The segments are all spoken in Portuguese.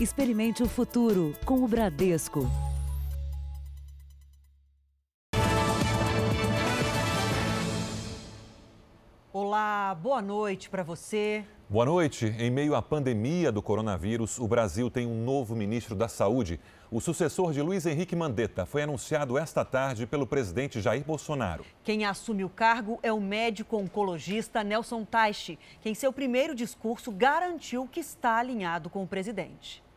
Experimente o futuro com o Bradesco. Olá, boa noite para você. Boa noite. Em meio à pandemia do coronavírus, o Brasil tem um novo ministro da Saúde. O sucessor de Luiz Henrique Mandetta foi anunciado esta tarde pelo presidente Jair Bolsonaro. Quem assume o cargo é o médico oncologista Nelson Taichi, que em seu primeiro discurso garantiu que está alinhado com o presidente.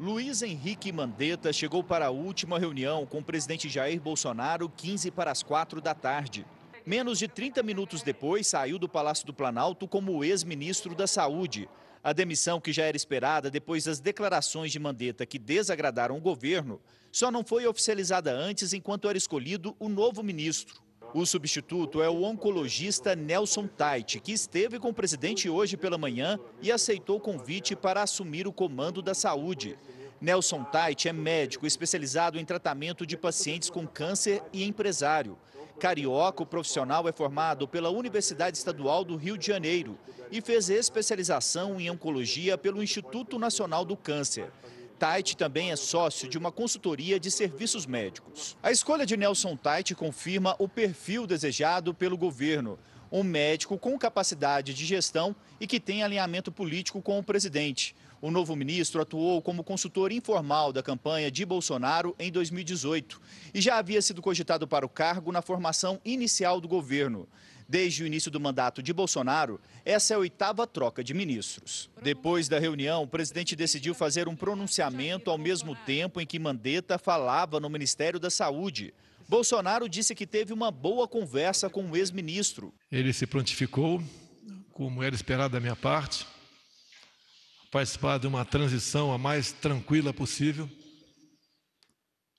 Luiz Henrique Mandetta chegou para a última reunião com o presidente Jair Bolsonaro 15 para as 4 da tarde. Menos de 30 minutos depois, saiu do Palácio do Planalto como ex-ministro da Saúde. A demissão, que já era esperada depois das declarações de Mandetta que desagradaram o governo, só não foi oficializada antes enquanto era escolhido o novo ministro. O substituto é o oncologista Nelson Tait, que esteve com o presidente hoje pela manhã e aceitou o convite para assumir o comando da saúde. Nelson Tait é médico especializado em tratamento de pacientes com câncer e empresário. Carioca, o profissional é formado pela Universidade Estadual do Rio de Janeiro e fez especialização em oncologia pelo Instituto Nacional do Câncer. Tait também é sócio de uma consultoria de serviços médicos. A escolha de Nelson Tait confirma o perfil desejado pelo governo. Um médico com capacidade de gestão e que tem alinhamento político com o presidente. O novo ministro atuou como consultor informal da campanha de Bolsonaro em 2018 e já havia sido cogitado para o cargo na formação inicial do governo. Desde o início do mandato de Bolsonaro, essa é a oitava troca de ministros. Depois da reunião, o presidente decidiu fazer um pronunciamento ao mesmo tempo em que Mandetta falava no Ministério da Saúde. Bolsonaro disse que teve uma boa conversa com o ex-ministro. Ele se prontificou, como era esperado da minha parte, participar de uma transição a mais tranquila possível,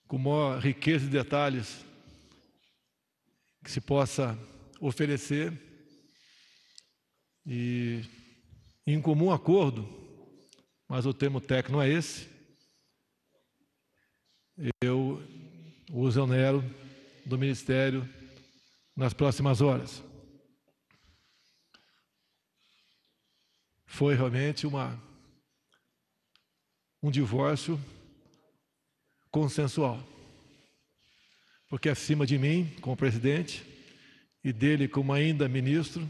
com maior riqueza de detalhes que se possa oferecer e em comum acordo, mas o termo técnico é esse, eu o exonero do Ministério nas próximas horas. Foi realmente uma um divórcio consensual. Porque acima de mim, como presidente, e dele como ainda ministro,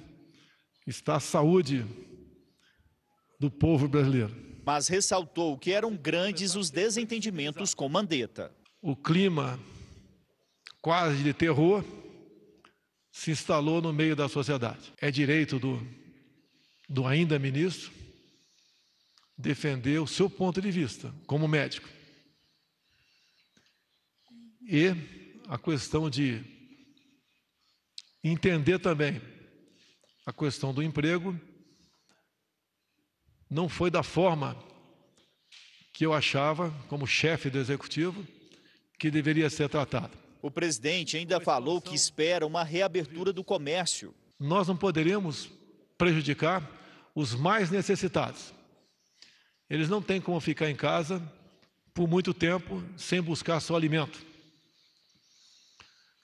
está a saúde do povo brasileiro. Mas ressaltou que eram grandes os desentendimentos com Mandetta. O clima quase de terror se instalou no meio da sociedade. É direito do, do ainda ministro defender o seu ponto de vista como médico. E a questão de entender também a questão do emprego não foi da forma que eu achava, como chefe do executivo, que deveria ser tratado. O presidente ainda falou que espera uma reabertura do comércio. Nós não poderíamos prejudicar os mais necessitados. Eles não têm como ficar em casa por muito tempo sem buscar seu alimento.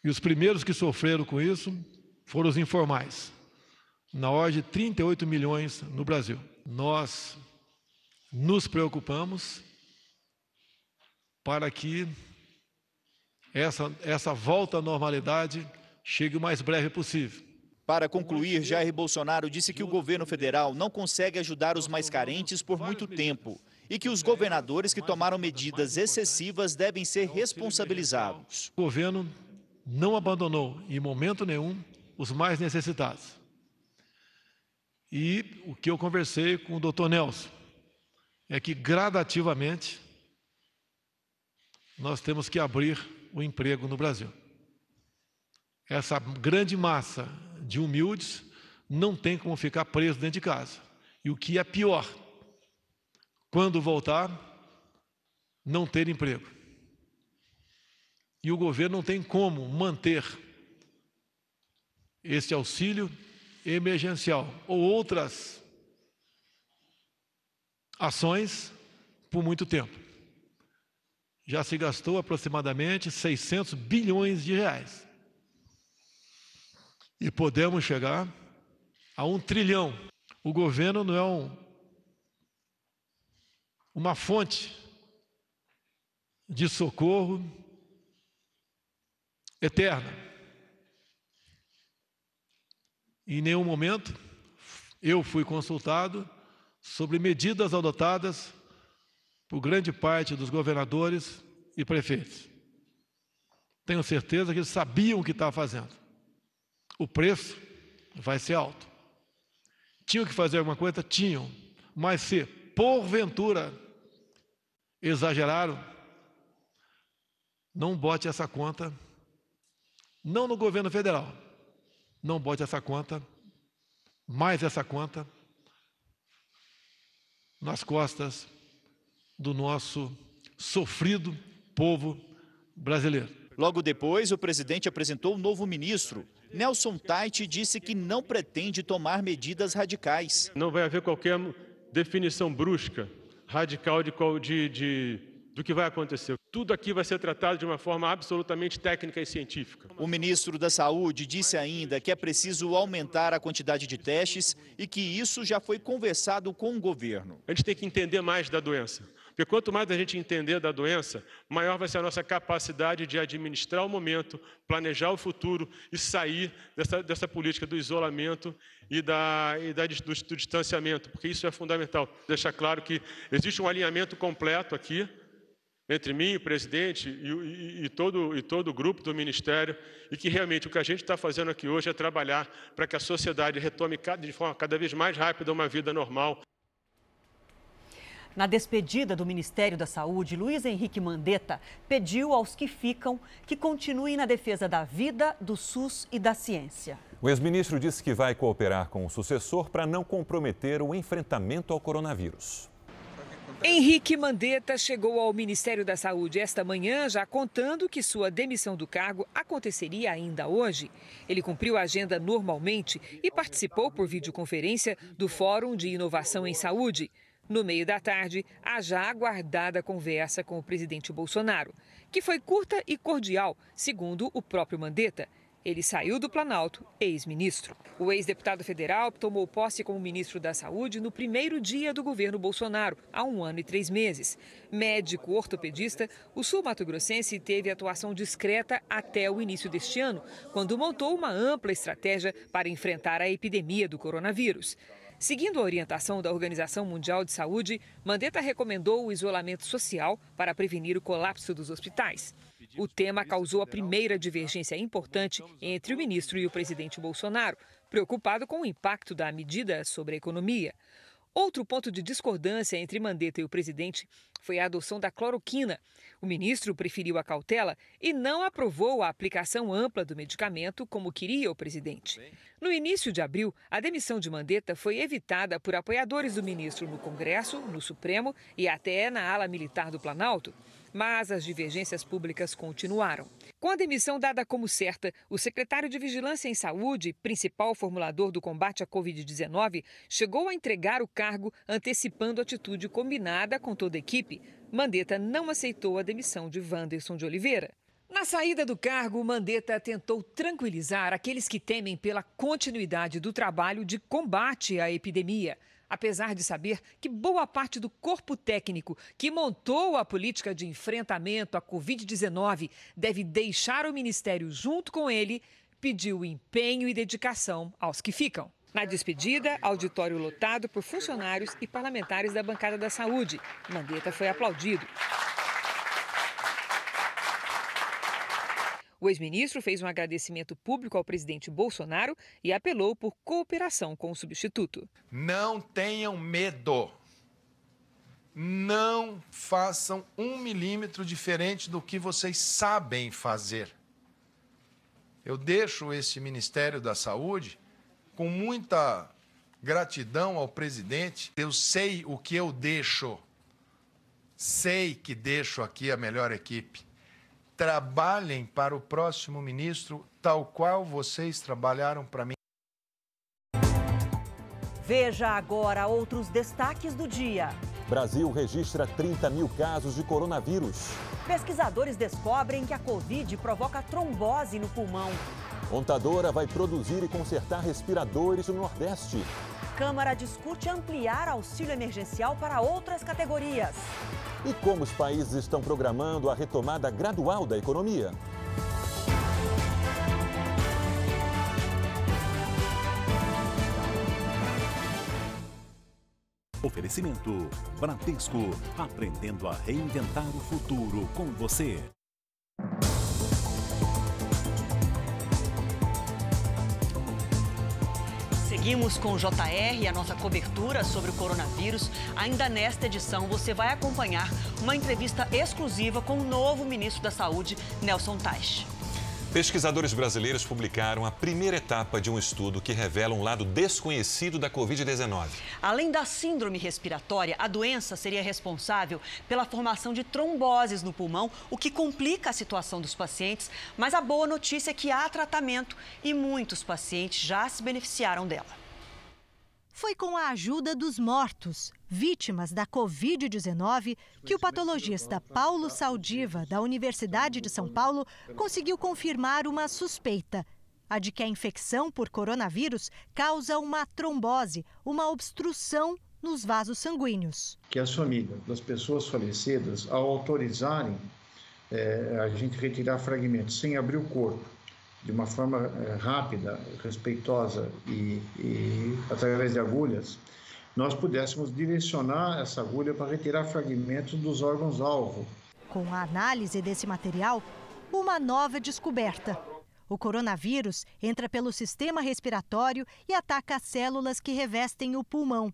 E os primeiros que sofreram com isso foram os informais, na ordem de 38 milhões no Brasil. Nós nos preocupamos para que essa, essa volta à normalidade chegue o mais breve possível. Para concluir, Jair Bolsonaro disse que o governo federal não consegue ajudar os mais carentes por muito tempo e que os governadores que tomaram medidas excessivas devem ser responsabilizados. O governo não abandonou em momento nenhum os mais necessitados. E o que eu conversei com o doutor Nelson é que gradativamente nós temos que abrir o emprego no Brasil. Essa grande massa de humildes não tem como ficar preso dentro de casa. E o que é pior, quando voltar, não ter emprego. E o governo não tem como manter esse auxílio emergencial ou outras ações por muito tempo. Já se gastou aproximadamente 600 bilhões de reais e podemos chegar a um trilhão. O governo não é um, uma fonte de socorro eterna. Em nenhum momento eu fui consultado sobre medidas adotadas por grande parte dos governadores e prefeitos. Tenho certeza que eles sabiam o que estavam fazendo. O preço vai ser alto. Tinham que fazer alguma coisa? Tinham. Mas se, porventura, exageraram, não bote essa conta, não no governo federal, não bote essa conta, mais essa conta, nas costas do nosso sofrido povo brasileiro. Logo depois, o presidente apresentou um novo ministro. Nelson Tait disse que não pretende tomar medidas radicais. Não vai haver qualquer definição brusca, radical de, de, de do que vai acontecer. Tudo aqui vai ser tratado de uma forma absolutamente técnica e científica. O ministro da Saúde disse ainda que é preciso aumentar a quantidade de testes e que isso já foi conversado com o governo. A gente tem que entender mais da doença. Porque quanto mais a gente entender da doença, maior vai ser a nossa capacidade de administrar o momento, planejar o futuro e sair dessa, dessa política do isolamento e, da, e da, do, do distanciamento, porque isso é fundamental. Deixar claro que existe um alinhamento completo aqui entre mim, o presidente e, e, e, todo, e todo o grupo do Ministério, e que realmente o que a gente está fazendo aqui hoje é trabalhar para que a sociedade retome de forma cada vez mais rápida uma vida normal. Na despedida do Ministério da Saúde, Luiz Henrique Mandetta pediu aos que ficam que continuem na defesa da vida, do SUS e da ciência. O ex-ministro disse que vai cooperar com o sucessor para não comprometer o enfrentamento ao coronavírus. Henrique Mandetta chegou ao Ministério da Saúde esta manhã, já contando que sua demissão do cargo aconteceria ainda hoje. Ele cumpriu a agenda normalmente e participou por videoconferência do Fórum de Inovação em Saúde. No meio da tarde, a já aguardada conversa com o presidente Bolsonaro, que foi curta e cordial, segundo o próprio Mandetta. Ele saiu do Planalto, ex-ministro. O ex-deputado federal tomou posse como ministro da Saúde no primeiro dia do governo Bolsonaro, há um ano e três meses. Médico ortopedista, o sul-mato-grossense teve atuação discreta até o início deste ano, quando montou uma ampla estratégia para enfrentar a epidemia do coronavírus. Seguindo a orientação da Organização Mundial de Saúde, Mandetta recomendou o isolamento social para prevenir o colapso dos hospitais. O tema causou a primeira divergência importante entre o ministro e o presidente Bolsonaro, preocupado com o impacto da medida sobre a economia. Outro ponto de discordância entre Mandetta e o presidente foi a adoção da cloroquina. O ministro preferiu a cautela e não aprovou a aplicação ampla do medicamento como queria o presidente. No início de abril, a demissão de Mandetta foi evitada por apoiadores do ministro no Congresso, no Supremo e até na ala militar do Planalto mas as divergências públicas continuaram. Com a demissão dada como certa, o secretário de Vigilância em Saúde, principal formulador do combate à Covid-19, chegou a entregar o cargo antecipando atitude combinada com toda a equipe. Mandetta não aceitou a demissão de Wanderson de Oliveira. Na saída do cargo, Mandetta tentou tranquilizar aqueles que temem pela continuidade do trabalho de combate à epidemia apesar de saber que boa parte do corpo técnico que montou a política de enfrentamento à Covid-19 deve deixar o ministério junto com ele, pediu empenho e dedicação aos que ficam. Na despedida, auditório lotado por funcionários e parlamentares da bancada da saúde. Mandetta foi aplaudido. O ex-ministro fez um agradecimento público ao presidente Bolsonaro e apelou por cooperação com o substituto. Não tenham medo. Não façam um milímetro diferente do que vocês sabem fazer. Eu deixo este Ministério da Saúde com muita gratidão ao presidente. Eu sei o que eu deixo. Sei que deixo aqui a melhor equipe trabalhem para o próximo ministro tal qual vocês trabalharam para mim. Veja agora outros destaques do dia. Brasil registra 30 mil casos de coronavírus. Pesquisadores descobrem que a Covid provoca trombose no pulmão. Montadora vai produzir e consertar respiradores no Nordeste. Câmara discute ampliar auxílio emergencial para outras categorias. E como os países estão programando a retomada gradual da economia? Oferecimento Bradesco, aprendendo a reinventar o futuro com você. Seguimos com o JR, a nossa cobertura sobre o coronavírus. Ainda nesta edição, você vai acompanhar uma entrevista exclusiva com o novo ministro da Saúde, Nelson Teich. Pesquisadores brasileiros publicaram a primeira etapa de um estudo que revela um lado desconhecido da Covid-19. Além da síndrome respiratória, a doença seria responsável pela formação de tromboses no pulmão, o que complica a situação dos pacientes. Mas a boa notícia é que há tratamento e muitos pacientes já se beneficiaram dela. Foi com a ajuda dos mortos, vítimas da Covid-19, que o patologista Paulo Saldiva, da Universidade de São Paulo, conseguiu confirmar uma suspeita: a de que a infecção por coronavírus causa uma trombose, uma obstrução nos vasos sanguíneos. Que as famílias das pessoas falecidas, ao autorizarem é, a gente retirar fragmentos sem abrir o corpo, de uma forma é, rápida, respeitosa e, e através de agulhas, nós pudéssemos direcionar essa agulha para retirar fragmentos dos órgãos-alvo. Com a análise desse material, uma nova descoberta. O coronavírus entra pelo sistema respiratório e ataca as células que revestem o pulmão.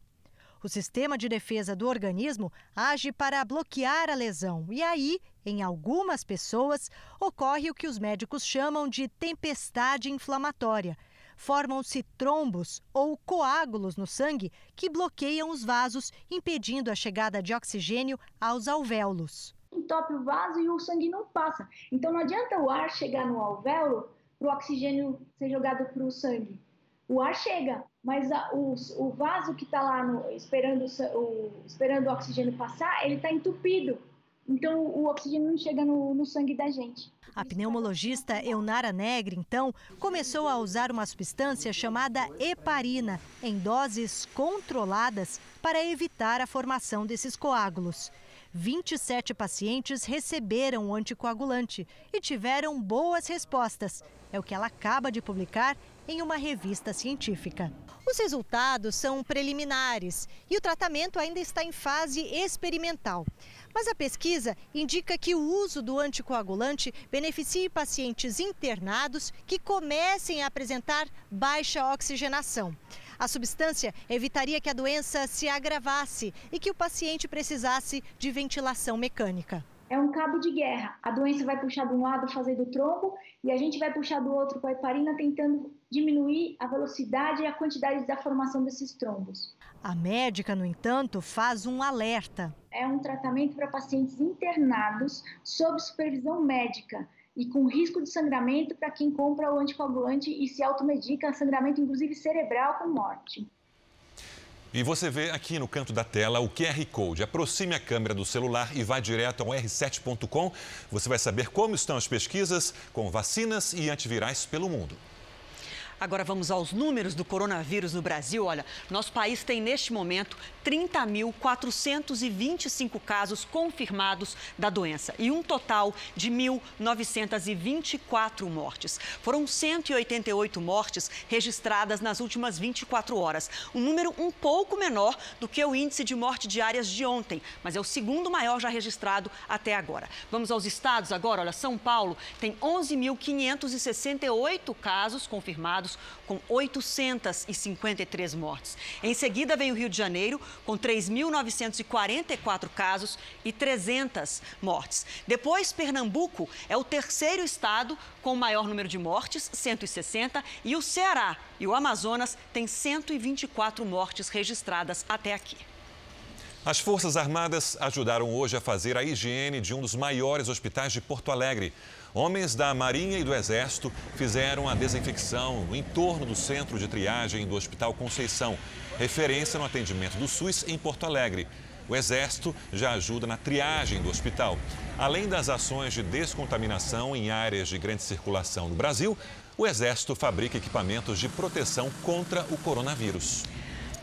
O sistema de defesa do organismo age para bloquear a lesão e aí, em algumas pessoas, ocorre o que os médicos chamam de tempestade inflamatória. Formam-se trombos ou coágulos no sangue que bloqueiam os vasos, impedindo a chegada de oxigênio aos alvéolos. Entope o vaso e o sangue não passa. Então não adianta o ar chegar no alvéolo para o oxigênio ser jogado para o sangue. O ar chega, mas a, o, o, vaso que está lá no, esperando, o, esperando o oxigênio passar, ele está entupido. Então o oxigênio não chega no, no sangue da gente. A pneumologista Eunara Negre, então, começou a usar uma substância chamada heparina em doses controladas para evitar a formação desses coágulos. 27 pacientes receberam o anticoagulante e tiveram boas respostas. É o que ela acaba de publicar em uma revista científica. Os resultados são preliminares e o tratamento ainda está em fase experimental. Mas a pesquisa indica que o uso do anticoagulante beneficie pacientes internados que comecem a apresentar baixa oxigenação. A substância evitaria que a doença se agravasse e que o paciente precisasse de ventilação mecânica é um cabo de guerra. A doença vai puxar de um lado fazendo trombo e a gente vai puxar do outro com a heparina tentando diminuir a velocidade e a quantidade da formação desses trombos. A médica, no entanto, faz um alerta. É um tratamento para pacientes internados sob supervisão médica e com risco de sangramento para quem compra o anticoagulante e se automedica, sangramento inclusive cerebral com morte. E você vê aqui no canto da tela o QR Code. Aproxime a câmera do celular e vá direto ao r7.com. Você vai saber como estão as pesquisas com vacinas e antivirais pelo mundo. Agora vamos aos números do coronavírus no Brasil. Olha, nosso país tem neste momento 30.425 casos confirmados da doença e um total de 1.924 mortes. Foram 188 mortes registradas nas últimas 24 horas, um número um pouco menor do que o índice de morte diárias de ontem, mas é o segundo maior já registrado até agora. Vamos aos estados agora. Olha, São Paulo tem 11.568 casos confirmados com 853 mortes. Em seguida, vem o Rio de Janeiro, com 3.944 casos e 300 mortes. Depois, Pernambuco é o terceiro estado com o maior número de mortes, 160, e o Ceará e o Amazonas têm 124 mortes registradas até aqui. As Forças Armadas ajudaram hoje a fazer a higiene de um dos maiores hospitais de Porto Alegre. Homens da Marinha e do Exército fizeram a desinfecção no entorno do centro de triagem do Hospital Conceição, referência no atendimento do SUS em Porto Alegre. O Exército já ajuda na triagem do hospital. Além das ações de descontaminação em áreas de grande circulação no Brasil, o Exército fabrica equipamentos de proteção contra o coronavírus.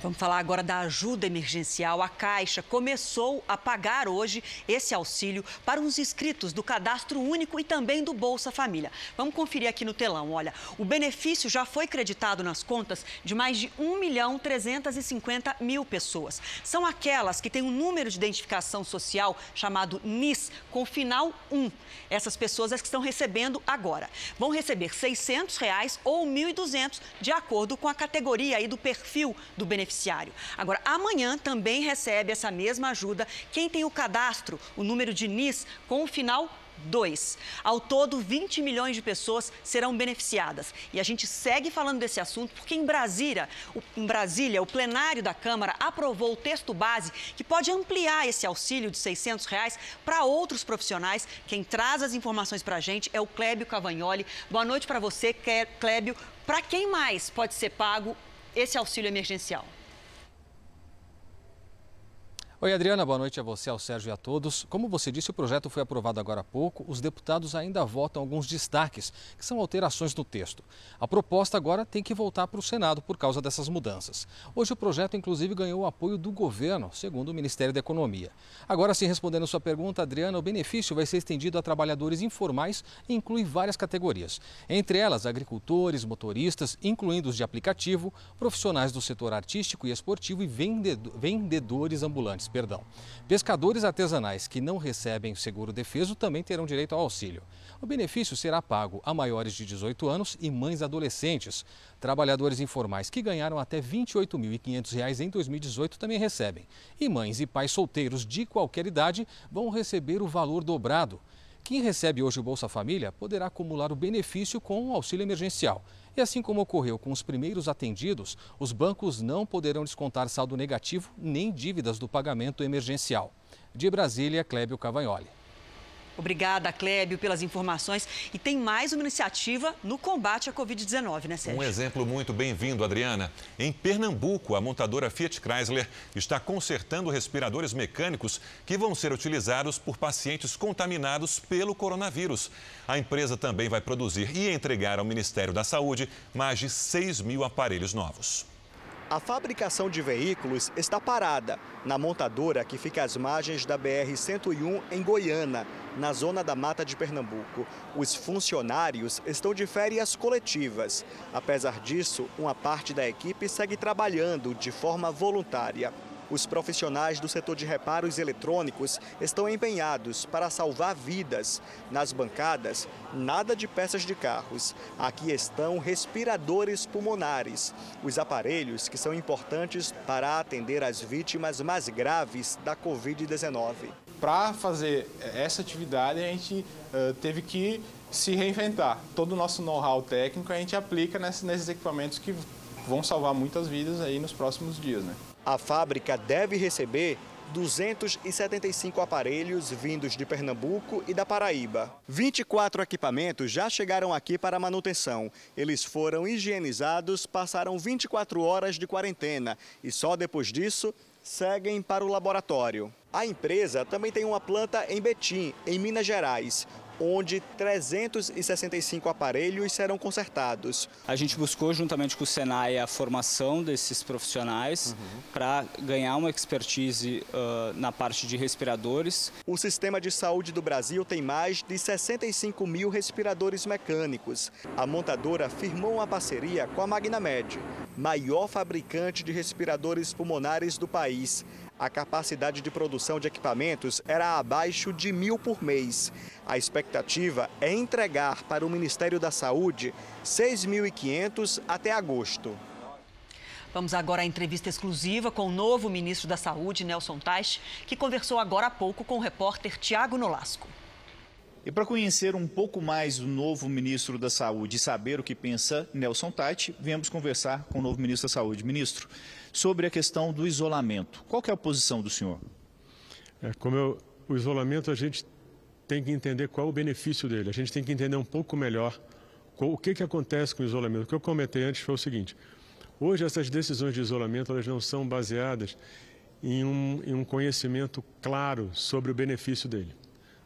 Vamos falar agora da ajuda emergencial. A Caixa começou a pagar hoje esse auxílio para os inscritos do Cadastro Único e também do Bolsa Família. Vamos conferir aqui no telão. Olha, o benefício já foi creditado nas contas de mais de 1 milhão 350 mil pessoas. São aquelas que têm um número de identificação social chamado NIS, com final 1. Essas pessoas é que estão recebendo agora. Vão receber 600 reais ou R$ 1.200, de acordo com a categoria aí do perfil do benefício beneficiário. Agora, amanhã também recebe essa mesma ajuda quem tem o cadastro, o número de NIS com o final 2. Ao todo, 20 milhões de pessoas serão beneficiadas. E a gente segue falando desse assunto porque em Brasília, em Brasília, o plenário da Câmara aprovou o texto base que pode ampliar esse auxílio de 600 reais para outros profissionais. Quem traz as informações para a gente é o Clébio Cavagnoli. Boa noite para você, Clébio. Para quem mais pode ser pago esse auxílio emergencial? Oi, Adriana, boa noite a você, ao Sérgio e a todos. Como você disse, o projeto foi aprovado agora há pouco. Os deputados ainda votam alguns destaques, que são alterações no texto. A proposta agora tem que voltar para o Senado por causa dessas mudanças. Hoje o projeto, inclusive, ganhou o apoio do governo, segundo o Ministério da Economia. Agora, sim, respondendo sua pergunta, Adriana, o benefício vai ser estendido a trabalhadores informais e inclui várias categorias. Entre elas, agricultores, motoristas, incluindo os de aplicativo, profissionais do setor artístico e esportivo e vendedores ambulantes perdão. Pescadores artesanais que não recebem seguro defeso também terão direito ao auxílio. O benefício será pago a maiores de 18 anos e mães adolescentes. Trabalhadores informais que ganharam até R$ 28.500 em 2018 também recebem. E mães e pais solteiros de qualquer idade vão receber o valor dobrado. Quem recebe hoje o Bolsa Família poderá acumular o benefício com o auxílio emergencial. E assim como ocorreu com os primeiros atendidos, os bancos não poderão descontar saldo negativo nem dívidas do pagamento emergencial. De Brasília, Clébio Cavagnoli. Obrigada, Clébio, pelas informações. E tem mais uma iniciativa no combate à Covid-19, né, Sérgio? Um exemplo muito bem-vindo, Adriana. Em Pernambuco, a montadora Fiat Chrysler está consertando respiradores mecânicos que vão ser utilizados por pacientes contaminados pelo coronavírus. A empresa também vai produzir e entregar ao Ministério da Saúde mais de 6 mil aparelhos novos. A fabricação de veículos está parada na montadora que fica às margens da BR-101 em Goiânia, na zona da Mata de Pernambuco. Os funcionários estão de férias coletivas. Apesar disso, uma parte da equipe segue trabalhando de forma voluntária. Os profissionais do setor de reparos eletrônicos estão empenhados para salvar vidas. Nas bancadas, nada de peças de carros. Aqui estão respiradores pulmonares, os aparelhos que são importantes para atender as vítimas mais graves da Covid-19. Para fazer essa atividade, a gente uh, teve que se reinventar. Todo o nosso know-how técnico a gente aplica nesses, nesses equipamentos que vão salvar muitas vidas aí nos próximos dias. Né? A fábrica deve receber 275 aparelhos vindos de Pernambuco e da Paraíba. 24 equipamentos já chegaram aqui para manutenção. Eles foram higienizados, passaram 24 horas de quarentena e só depois disso seguem para o laboratório. A empresa também tem uma planta em Betim, em Minas Gerais onde 365 aparelhos serão consertados. A gente buscou, juntamente com o Senai, a formação desses profissionais uhum. para ganhar uma expertise uh, na parte de respiradores. O sistema de saúde do Brasil tem mais de 65 mil respiradores mecânicos. A montadora firmou uma parceria com a Magnamed, maior fabricante de respiradores pulmonares do país a capacidade de produção de equipamentos era abaixo de mil por mês. A expectativa é entregar para o Ministério da Saúde 6.500 até agosto. Vamos agora à entrevista exclusiva com o novo ministro da Saúde, Nelson Teich, que conversou agora há pouco com o repórter Tiago Nolasco. E para conhecer um pouco mais do novo ministro da Saúde e saber o que pensa Nelson Teich, viemos conversar com o novo ministro da Saúde. Ministro, sobre a questão do isolamento. Qual é a posição do senhor? É, como eu, o isolamento, a gente tem que entender qual é o benefício dele. A gente tem que entender um pouco melhor qual, o que, que acontece com o isolamento. O que eu comentei antes foi o seguinte. Hoje, essas decisões de isolamento elas não são baseadas em um, em um conhecimento claro sobre o benefício dele.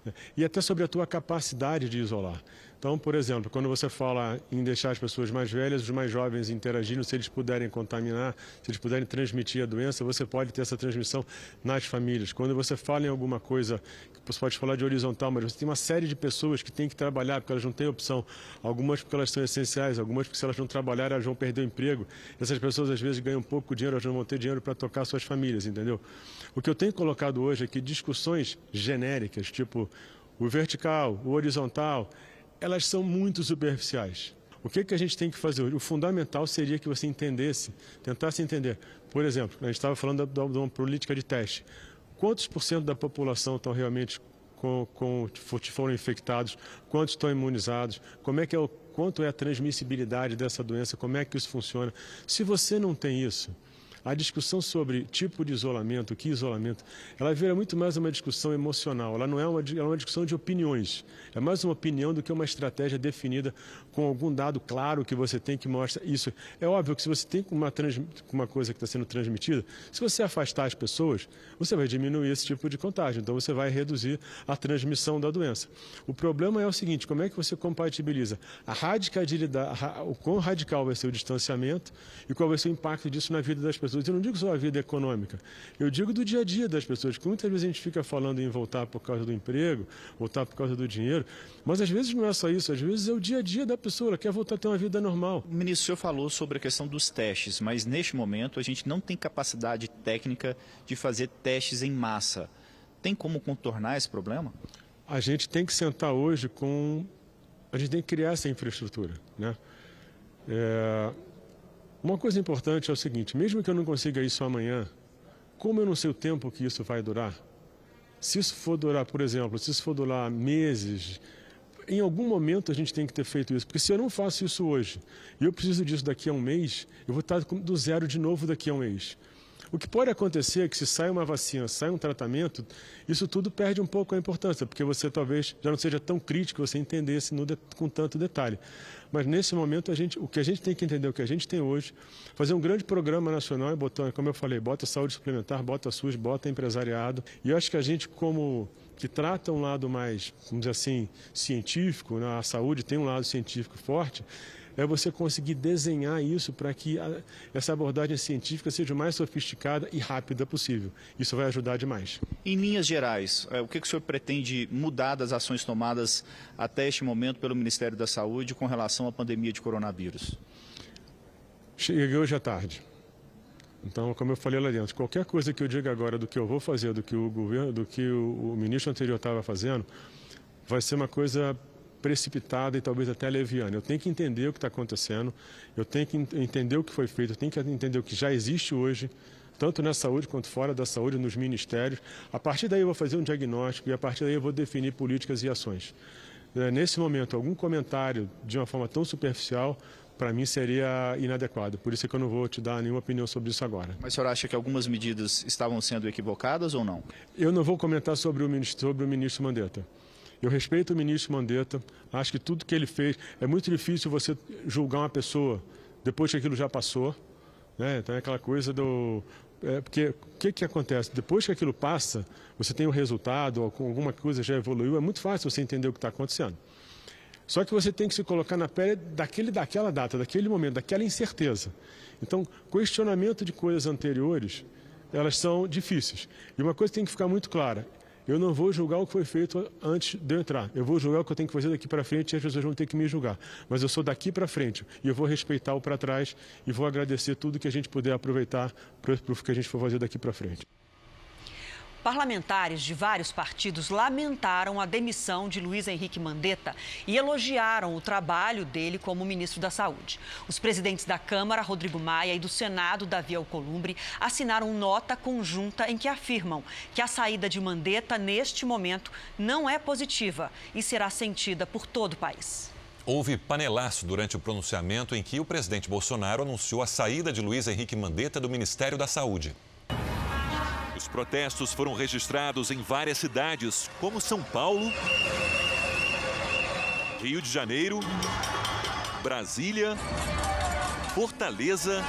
Né? E até sobre a tua capacidade de isolar. Então, por exemplo, quando você fala em deixar as pessoas mais velhas, os mais jovens interagindo, se eles puderem contaminar, se eles puderem transmitir a doença, você pode ter essa transmissão nas famílias. Quando você fala em alguma coisa, você pode falar de horizontal, mas você tem uma série de pessoas que têm que trabalhar porque elas não têm opção. Algumas porque elas são essenciais, algumas porque se elas não trabalhar, elas vão perder o emprego. Essas pessoas às vezes ganham pouco dinheiro, elas não vão ter dinheiro para tocar suas famílias, entendeu? O que eu tenho colocado hoje é que discussões genéricas, tipo o vertical, o horizontal, elas são muito superficiais. O que, que a gente tem que fazer hoje? O fundamental seria que você entendesse, tentasse entender. Por exemplo, a gente estava falando de uma política de teste. Quantos por cento da população estão realmente com, com, foram infectados? Quantos estão imunizados? Como é que é o, quanto é a transmissibilidade dessa doença? Como é que isso funciona? Se você não tem isso, a discussão sobre tipo de isolamento, que isolamento, ela vira muito mais uma discussão emocional. Ela não é uma, é uma discussão de opiniões. É mais uma opinião do que uma estratégia definida com algum dado claro que você tem que mostra isso. É óbvio que se você tem uma, trans, uma coisa que está sendo transmitida, se você afastar as pessoas, você vai diminuir esse tipo de contágio. Então você vai reduzir a transmissão da doença. O problema é o seguinte: como é que você compatibiliza a radicalidade, o quão radical vai ser o distanciamento e qual vai ser o impacto disso na vida das pessoas? Eu não digo só a vida econômica, eu digo do dia a dia das pessoas, que muitas vezes a gente fica falando em voltar por causa do emprego, voltar por causa do dinheiro, mas às vezes não é só isso, às vezes é o dia a dia da pessoa, ela quer voltar a ter uma vida normal. O ministro, o senhor falou sobre a questão dos testes, mas neste momento a gente não tem capacidade técnica de fazer testes em massa. Tem como contornar esse problema? A gente tem que sentar hoje com. A gente tem que criar essa infraestrutura. Né? É... Uma coisa importante é o seguinte: mesmo que eu não consiga isso amanhã, como eu não sei o tempo que isso vai durar, se isso for durar, por exemplo, se isso for durar meses, em algum momento a gente tem que ter feito isso. Porque se eu não faço isso hoje e eu preciso disso daqui a um mês, eu vou estar do zero de novo daqui a um mês. O que pode acontecer é que se sai uma vacina, sai um tratamento, isso tudo perde um pouco a importância, porque você talvez já não seja tão crítico você entendesse no, com tanto detalhe. Mas nesse momento, a gente, o que a gente tem que entender, o que a gente tem hoje, fazer um grande programa nacional e botar, como eu falei, bota saúde suplementar, bota SUS, bota empresariado. E eu acho que a gente, como que trata um lado mais, vamos dizer assim, científico, né? a saúde tem um lado científico forte, é você conseguir desenhar isso para que a, essa abordagem científica seja o mais sofisticada e rápida possível. Isso vai ajudar demais. Em linhas gerais, é, o que, que o senhor pretende mudar das ações tomadas até este momento pelo Ministério da Saúde com relação à pandemia de coronavírus? Cheguei hoje à tarde. Então, como eu falei lá dentro, qualquer coisa que eu diga agora do que eu vou fazer, do que o governo, do que o, o ministro anterior estava fazendo, vai ser uma coisa precipitada e talvez até leviana. Eu tenho que entender o que está acontecendo, eu tenho que entender o que foi feito, eu tenho que entender o que já existe hoje, tanto na saúde quanto fora da saúde, nos ministérios. A partir daí eu vou fazer um diagnóstico e a partir daí eu vou definir políticas e ações. É, nesse momento, algum comentário de uma forma tão superficial para mim seria inadequado. Por isso é que eu não vou te dar nenhuma opinião sobre isso agora. Mas o senhor acha que algumas medidas estavam sendo equivocadas ou não? Eu não vou comentar sobre o ministro, sobre o ministro Mandetta. Eu respeito o ministro Mandetta, acho que tudo que ele fez. É muito difícil você julgar uma pessoa depois que aquilo já passou. Né? Então é aquela coisa do. É, porque o que, que acontece? Depois que aquilo passa, você tem um resultado, alguma coisa já evoluiu, é muito fácil você entender o que está acontecendo. Só que você tem que se colocar na pele daquele, daquela data, daquele momento, daquela incerteza. Então, questionamento de coisas anteriores, elas são difíceis. E uma coisa tem que ficar muito clara: eu não vou julgar o que foi feito antes de eu entrar. Eu vou julgar o que eu tenho que fazer daqui para frente e as pessoas vão ter que me julgar. Mas eu sou daqui para frente e eu vou respeitar o para trás e vou agradecer tudo que a gente puder aproveitar para o que a gente for fazer daqui para frente. Parlamentares de vários partidos lamentaram a demissão de Luiz Henrique Mandetta e elogiaram o trabalho dele como ministro da Saúde. Os presidentes da Câmara, Rodrigo Maia, e do Senado, Davi Alcolumbre, assinaram nota conjunta em que afirmam que a saída de Mandetta, neste momento, não é positiva e será sentida por todo o país. Houve panelaço durante o pronunciamento em que o presidente Bolsonaro anunciou a saída de Luiz Henrique Mandetta do Ministério da Saúde. Os protestos foram registrados em várias cidades, como São Paulo, Rio de Janeiro, Brasília, Fortaleza,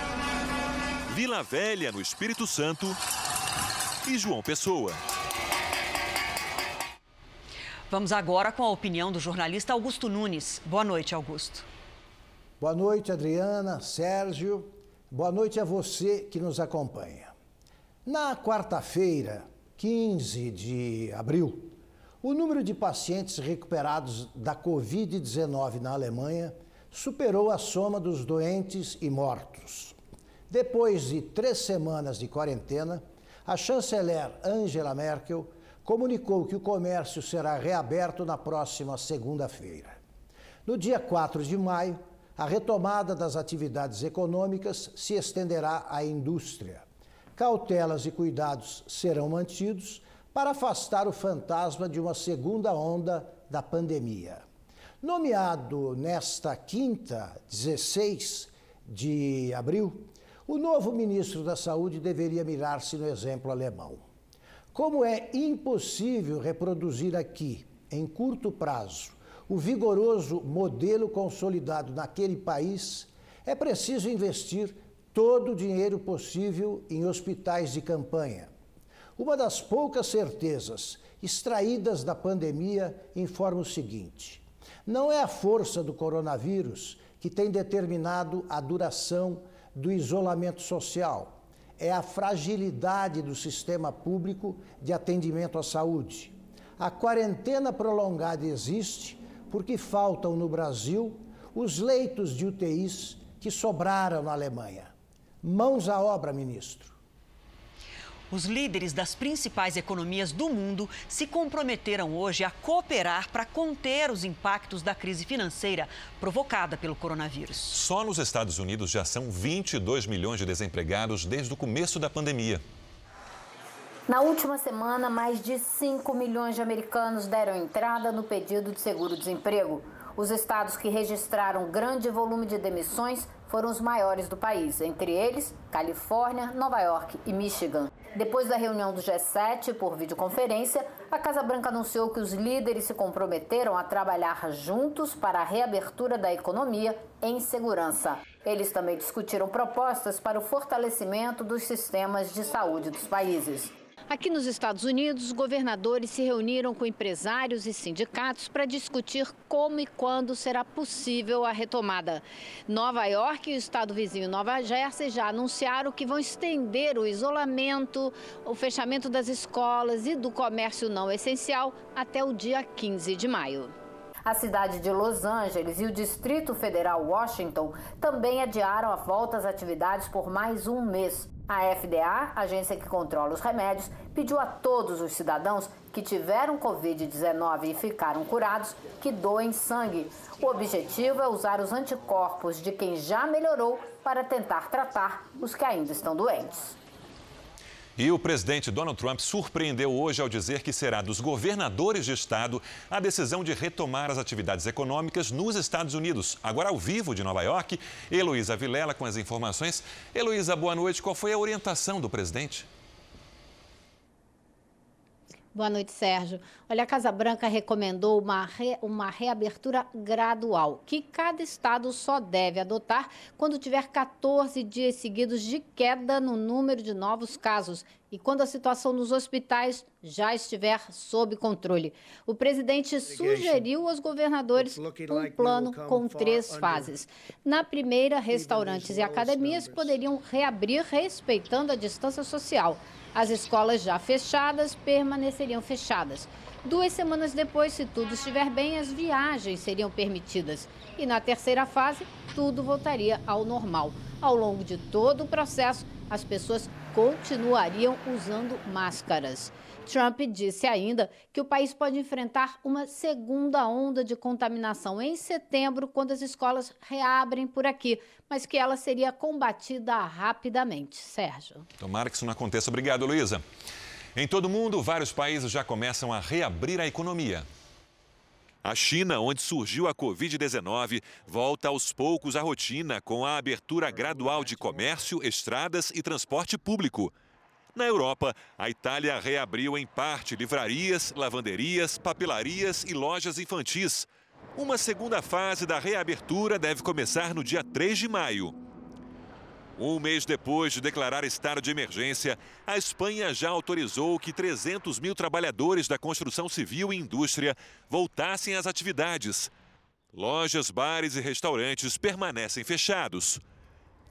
Vila Velha, no Espírito Santo e João Pessoa. Vamos agora com a opinião do jornalista Augusto Nunes. Boa noite, Augusto. Boa noite, Adriana, Sérgio. Boa noite a você que nos acompanha. Na quarta-feira, 15 de abril, o número de pacientes recuperados da Covid-19 na Alemanha superou a soma dos doentes e mortos. Depois de três semanas de quarentena, a chanceler Angela Merkel comunicou que o comércio será reaberto na próxima segunda-feira. No dia 4 de maio, a retomada das atividades econômicas se estenderá à indústria. Cautelas e cuidados serão mantidos para afastar o fantasma de uma segunda onda da pandemia. Nomeado nesta quinta, 16 de abril, o novo ministro da Saúde deveria mirar-se no exemplo alemão. Como é impossível reproduzir aqui, em curto prazo, o vigoroso modelo consolidado naquele país, é preciso investir todo o dinheiro possível em hospitais de campanha. Uma das poucas certezas extraídas da pandemia informa o seguinte: não é a força do coronavírus que tem determinado a duração do isolamento social é a fragilidade do sistema público de atendimento à saúde. A quarentena prolongada existe porque faltam no Brasil os leitos de UTIs que sobraram na Alemanha. Mãos à obra, ministro. Os líderes das principais economias do mundo se comprometeram hoje a cooperar para conter os impactos da crise financeira provocada pelo coronavírus. Só nos Estados Unidos já são 22 milhões de desempregados desde o começo da pandemia. Na última semana, mais de 5 milhões de americanos deram entrada no pedido de seguro-desemprego. Os estados que registraram grande volume de demissões foram os maiores do país, entre eles Califórnia, Nova York e Michigan. Depois da reunião do G7 por videoconferência, a Casa Branca anunciou que os líderes se comprometeram a trabalhar juntos para a reabertura da economia em segurança. Eles também discutiram propostas para o fortalecimento dos sistemas de saúde dos países. Aqui nos Estados Unidos, governadores se reuniram com empresários e sindicatos para discutir como e quando será possível a retomada. Nova York e o estado vizinho Nova Jersey já anunciaram que vão estender o isolamento, o fechamento das escolas e do comércio não essencial até o dia 15 de maio. A cidade de Los Angeles e o Distrito Federal Washington também adiaram a volta às atividades por mais um mês. A FDA, agência que controla os remédios, pediu a todos os cidadãos que tiveram Covid-19 e ficaram curados que doem sangue. O objetivo é usar os anticorpos de quem já melhorou para tentar tratar os que ainda estão doentes. E o presidente Donald Trump surpreendeu hoje ao dizer que será dos governadores de estado a decisão de retomar as atividades econômicas nos Estados Unidos. Agora, ao vivo de Nova York, Heloísa Vilela com as informações. Heloísa, boa noite. Qual foi a orientação do presidente? Boa noite, Sérgio. Olha, a Casa Branca recomendou uma, re, uma reabertura gradual, que cada estado só deve adotar quando tiver 14 dias seguidos de queda no número de novos casos e quando a situação nos hospitais já estiver sob controle. O presidente sugeriu aos governadores um plano com três fases. Na primeira, restaurantes e academias poderiam reabrir respeitando a distância social. As escolas já fechadas permaneceriam fechadas. Duas semanas depois, se tudo estiver bem, as viagens seriam permitidas. E na terceira fase, tudo voltaria ao normal. Ao longo de todo o processo, as pessoas continuariam usando máscaras. Trump disse ainda que o país pode enfrentar uma segunda onda de contaminação em setembro, quando as escolas reabrem por aqui, mas que ela seria combatida rapidamente. Sérgio. Tomara que isso não aconteça. Obrigado, Luísa. Em todo o mundo, vários países já começam a reabrir a economia. A China, onde surgiu a Covid-19, volta aos poucos à rotina com a abertura gradual de comércio, estradas e transporte público. Na Europa, a Itália reabriu em parte livrarias, lavanderias, papelarias e lojas infantis. Uma segunda fase da reabertura deve começar no dia 3 de maio. Um mês depois de declarar estado de emergência, a Espanha já autorizou que 300 mil trabalhadores da construção civil e indústria voltassem às atividades. Lojas, bares e restaurantes permanecem fechados.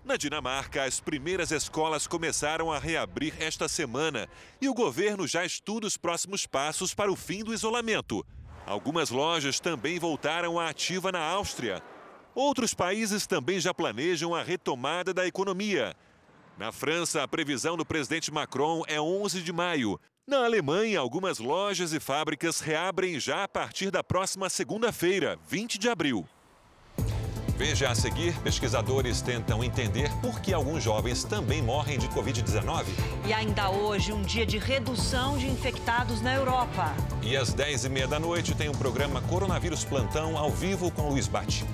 Na Dinamarca, as primeiras escolas começaram a reabrir esta semana e o governo já estuda os próximos passos para o fim do isolamento. Algumas lojas também voltaram à ativa na Áustria. Outros países também já planejam a retomada da economia. Na França, a previsão do presidente Macron é 11 de maio. Na Alemanha, algumas lojas e fábricas reabrem já a partir da próxima segunda-feira, 20 de abril. Veja a seguir: pesquisadores tentam entender por que alguns jovens também morrem de Covid-19. E ainda hoje, um dia de redução de infectados na Europa. E às 10h30 da noite tem o programa Coronavírus Plantão ao vivo com Luiz Bate.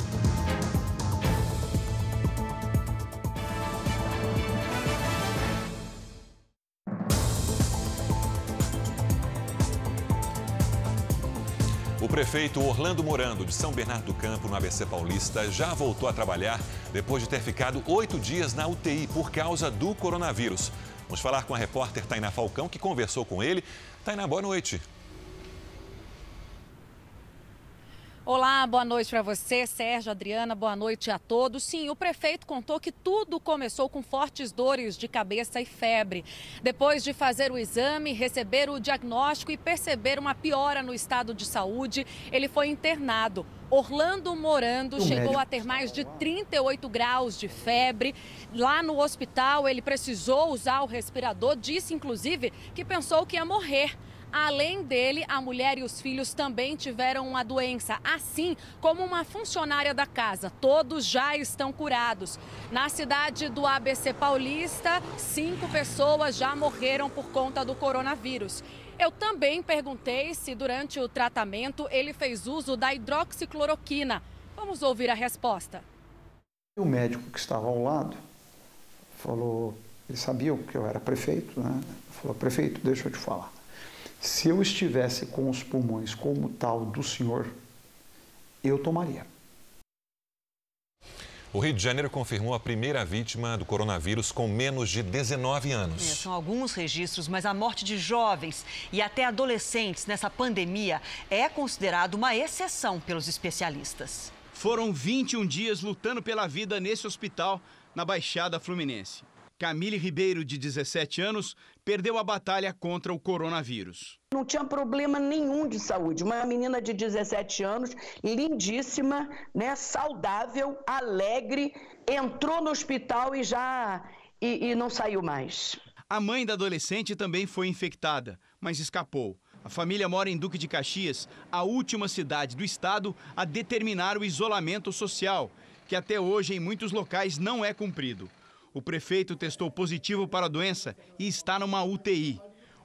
Prefeito Orlando Morando, de São Bernardo do Campo, no ABC Paulista, já voltou a trabalhar depois de ter ficado oito dias na UTI por causa do coronavírus. Vamos falar com a repórter Tainá Falcão, que conversou com ele. Tainá, boa noite. Olá, boa noite para você, Sérgio, Adriana, boa noite a todos. Sim, o prefeito contou que tudo começou com fortes dores de cabeça e febre. Depois de fazer o exame, receber o diagnóstico e perceber uma piora no estado de saúde, ele foi internado. Orlando Morando o chegou médico. a ter mais de 38 graus de febre. Lá no hospital, ele precisou usar o respirador, disse inclusive que pensou que ia morrer. Além dele, a mulher e os filhos também tiveram uma doença, assim como uma funcionária da casa. Todos já estão curados. Na cidade do ABC Paulista, cinco pessoas já morreram por conta do coronavírus. Eu também perguntei se durante o tratamento ele fez uso da hidroxicloroquina. Vamos ouvir a resposta. O médico que estava ao lado falou, ele sabia que eu era prefeito, né? Falou, prefeito, deixa eu te falar. Se eu estivesse com os pulmões como tal do senhor, eu tomaria. O Rio de Janeiro confirmou a primeira vítima do coronavírus com menos de 19 anos. É, são alguns registros, mas a morte de jovens e até adolescentes nessa pandemia é considerado uma exceção pelos especialistas. Foram 21 dias lutando pela vida nesse hospital na Baixada Fluminense. Camille Ribeiro, de 17 anos, perdeu a batalha contra o coronavírus. Não tinha problema nenhum de saúde. Uma menina de 17 anos, lindíssima, né, saudável, alegre, entrou no hospital e já e, e não saiu mais. A mãe da adolescente também foi infectada, mas escapou. A família mora em Duque de Caxias, a última cidade do estado a determinar o isolamento social, que até hoje em muitos locais não é cumprido. O prefeito testou positivo para a doença e está numa UTI.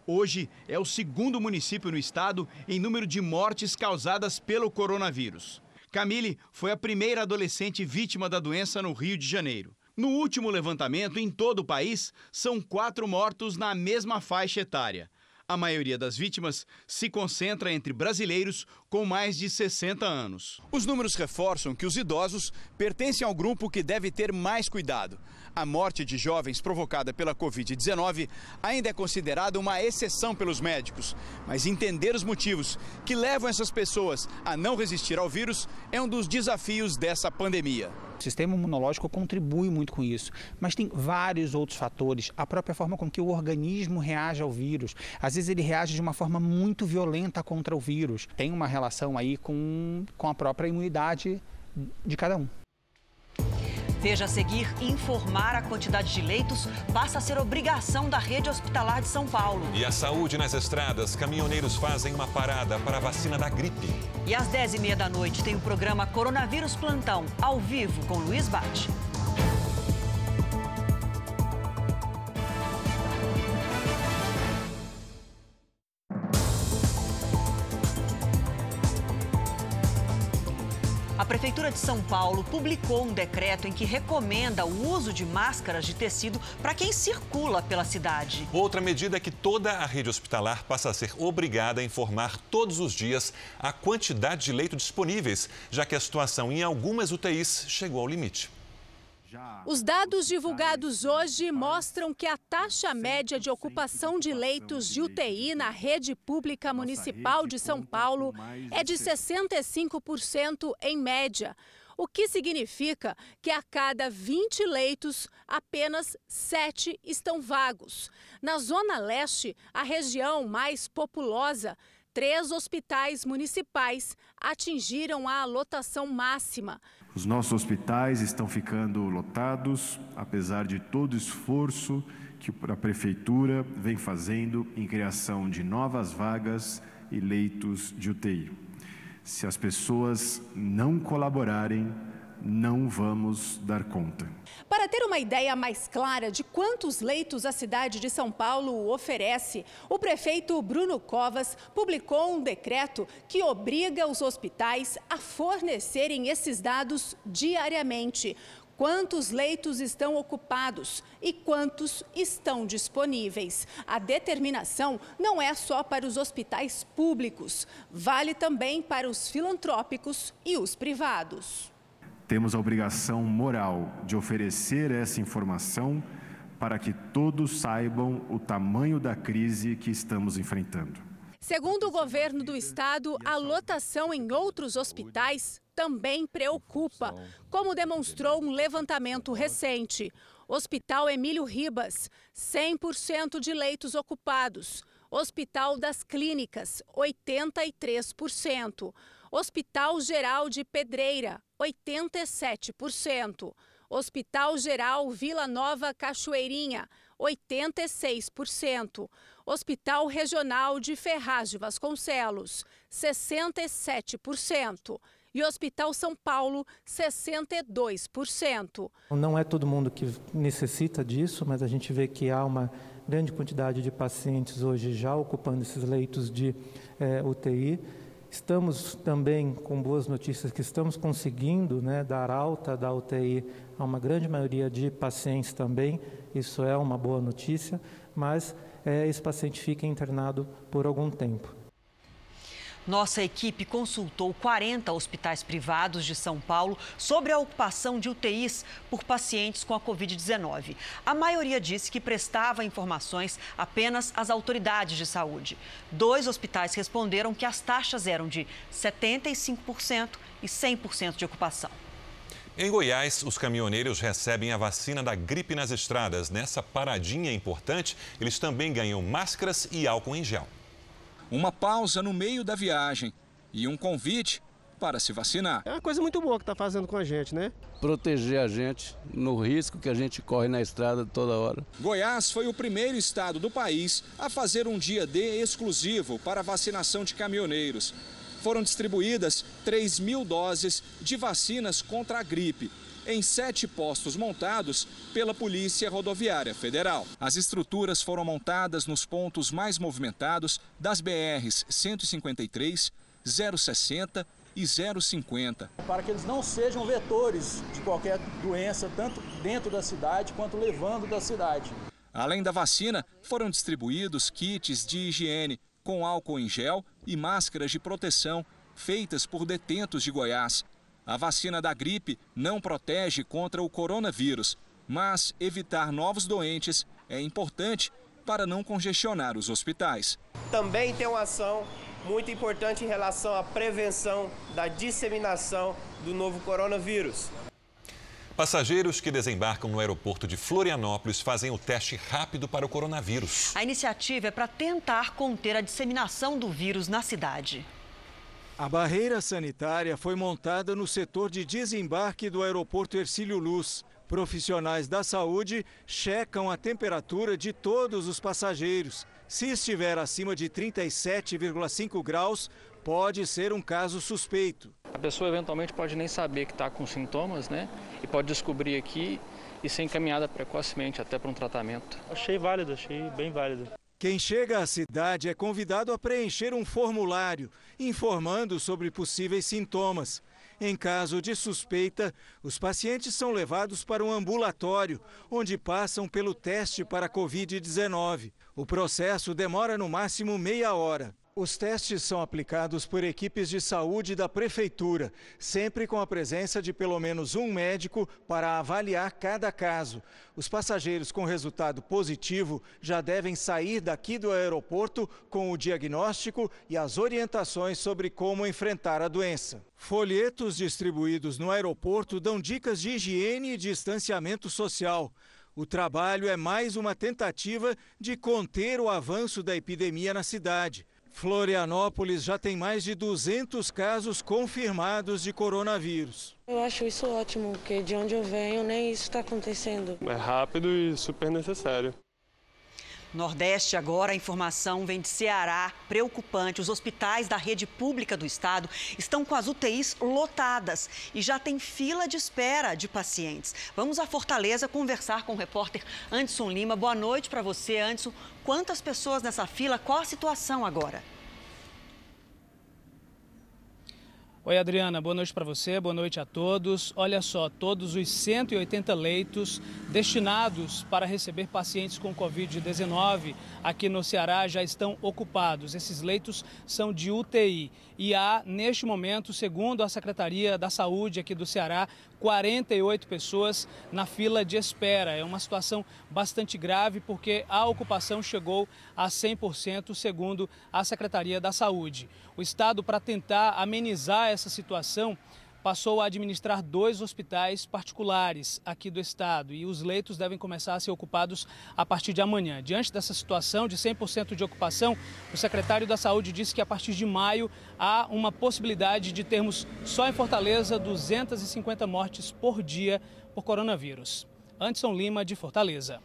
Hoje é o segundo município no estado em número de mortes causadas pelo coronavírus. Camille foi a primeira adolescente vítima da doença no Rio de Janeiro. No último levantamento, em todo o país, são quatro mortos na mesma faixa etária. A maioria das vítimas se concentra entre brasileiros com mais de 60 anos. Os números reforçam que os idosos pertencem ao grupo que deve ter mais cuidado. A morte de jovens provocada pela Covid-19 ainda é considerada uma exceção pelos médicos, mas entender os motivos que levam essas pessoas a não resistir ao vírus é um dos desafios dessa pandemia. O sistema imunológico contribui muito com isso, mas tem vários outros fatores. A própria forma com que o organismo reage ao vírus. Às vezes ele reage de uma forma muito violenta contra o vírus. Tem uma relação aí com, com a própria imunidade de cada um. Veja a seguir, informar a quantidade de leitos passa a ser obrigação da rede hospitalar de São Paulo. E a saúde nas estradas, caminhoneiros fazem uma parada para a vacina da gripe. E às 10h30 da noite tem o programa Coronavírus Plantão, ao vivo com Luiz Bate. A Prefeitura de São Paulo publicou um decreto em que recomenda o uso de máscaras de tecido para quem circula pela cidade. Outra medida é que toda a rede hospitalar passa a ser obrigada a informar todos os dias a quantidade de leitos disponíveis, já que a situação em algumas UTIs chegou ao limite. Os dados divulgados hoje mostram que a taxa média de ocupação de leitos de UTI na rede pública municipal de São Paulo é de 65% em média, o que significa que a cada 20 leitos, apenas 7 estão vagos. Na Zona Leste, a região mais populosa, três hospitais municipais atingiram a lotação máxima. Os nossos hospitais estão ficando lotados, apesar de todo o esforço que a Prefeitura vem fazendo em criação de novas vagas e leitos de UTI. Se as pessoas não colaborarem, não vamos dar conta. Para ter uma ideia mais clara de quantos leitos a cidade de São Paulo oferece, o prefeito Bruno Covas publicou um decreto que obriga os hospitais a fornecerem esses dados diariamente. Quantos leitos estão ocupados e quantos estão disponíveis? A determinação não é só para os hospitais públicos, vale também para os filantrópicos e os privados. Temos a obrigação moral de oferecer essa informação para que todos saibam o tamanho da crise que estamos enfrentando. Segundo o governo do estado, a lotação em outros hospitais também preocupa, como demonstrou um levantamento recente. Hospital Emílio Ribas, 100% de leitos ocupados. Hospital das Clínicas, 83%. Hospital Geral de Pedreira, 87%. Hospital Geral Vila Nova Cachoeirinha, 86%. Hospital Regional de Ferraz de Vasconcelos, 67%. E Hospital São Paulo, 62%. Não é todo mundo que necessita disso, mas a gente vê que há uma grande quantidade de pacientes hoje já ocupando esses leitos de é, UTI. Estamos também com boas notícias que estamos conseguindo né, dar alta da UTI a uma grande maioria de pacientes também. Isso é uma boa notícia, mas é, esse paciente fica internado por algum tempo. Nossa equipe consultou 40 hospitais privados de São Paulo sobre a ocupação de UTIs por pacientes com a Covid-19. A maioria disse que prestava informações apenas às autoridades de saúde. Dois hospitais responderam que as taxas eram de 75% e 100% de ocupação. Em Goiás, os caminhoneiros recebem a vacina da gripe nas estradas. Nessa paradinha importante, eles também ganham máscaras e álcool em gel uma pausa no meio da viagem e um convite para se vacinar. É uma coisa muito boa que está fazendo com a gente, né? Proteger a gente no risco que a gente corre na estrada toda hora. Goiás foi o primeiro estado do país a fazer um dia D exclusivo para a vacinação de caminhoneiros. Foram distribuídas 3 mil doses de vacinas contra a gripe em sete postos montados pela Polícia Rodoviária Federal. As estruturas foram montadas nos pontos mais movimentados das BRs 153, 060 e 050. Para que eles não sejam vetores de qualquer doença, tanto dentro da cidade quanto levando da cidade. Além da vacina, foram distribuídos kits de higiene com álcool em gel e máscaras de proteção feitas por detentos de Goiás. A vacina da gripe não protege contra o coronavírus, mas evitar novos doentes é importante para não congestionar os hospitais. Também tem uma ação muito importante em relação à prevenção da disseminação do novo coronavírus. Passageiros que desembarcam no aeroporto de Florianópolis fazem o teste rápido para o coronavírus. A iniciativa é para tentar conter a disseminação do vírus na cidade. A barreira sanitária foi montada no setor de desembarque do aeroporto Ercílio Luz. Profissionais da saúde checam a temperatura de todos os passageiros. Se estiver acima de 37,5 graus, pode ser um caso suspeito. A pessoa eventualmente pode nem saber que está com sintomas, né? E pode descobrir aqui e ser encaminhada precocemente até para um tratamento. Achei válido, achei bem válido. Quem chega à cidade é convidado a preencher um formulário informando sobre possíveis sintomas. Em caso de suspeita, os pacientes são levados para um ambulatório, onde passam pelo teste para Covid-19. O processo demora no máximo meia hora. Os testes são aplicados por equipes de saúde da prefeitura, sempre com a presença de pelo menos um médico para avaliar cada caso. Os passageiros com resultado positivo já devem sair daqui do aeroporto com o diagnóstico e as orientações sobre como enfrentar a doença. Folhetos distribuídos no aeroporto dão dicas de higiene e distanciamento social. O trabalho é mais uma tentativa de conter o avanço da epidemia na cidade. Florianópolis já tem mais de 200 casos confirmados de coronavírus. Eu acho isso ótimo, porque de onde eu venho nem isso está acontecendo. É rápido e super necessário. Nordeste agora, a informação vem de Ceará, preocupante. Os hospitais da rede pública do estado estão com as UTIs lotadas e já tem fila de espera de pacientes. Vamos a Fortaleza conversar com o repórter Anderson Lima. Boa noite para você, Anderson. Quantas pessoas nessa fila? Qual a situação agora? Oi, Adriana, boa noite para você, boa noite a todos. Olha só, todos os 180 leitos destinados para receber pacientes com Covid-19 aqui no Ceará já estão ocupados. Esses leitos são de UTI e há, neste momento, segundo a Secretaria da Saúde aqui do Ceará, 48 pessoas na fila de espera. É uma situação bastante grave porque a ocupação chegou a 100%, segundo a Secretaria da Saúde. O Estado, para tentar amenizar essa situação, passou a administrar dois hospitais particulares aqui do estado e os leitos devem começar a ser ocupados a partir de amanhã. Diante dessa situação de 100% de ocupação, o secretário da Saúde disse que a partir de maio há uma possibilidade de termos só em Fortaleza 250 mortes por dia por coronavírus. Anderson Lima, de Fortaleza.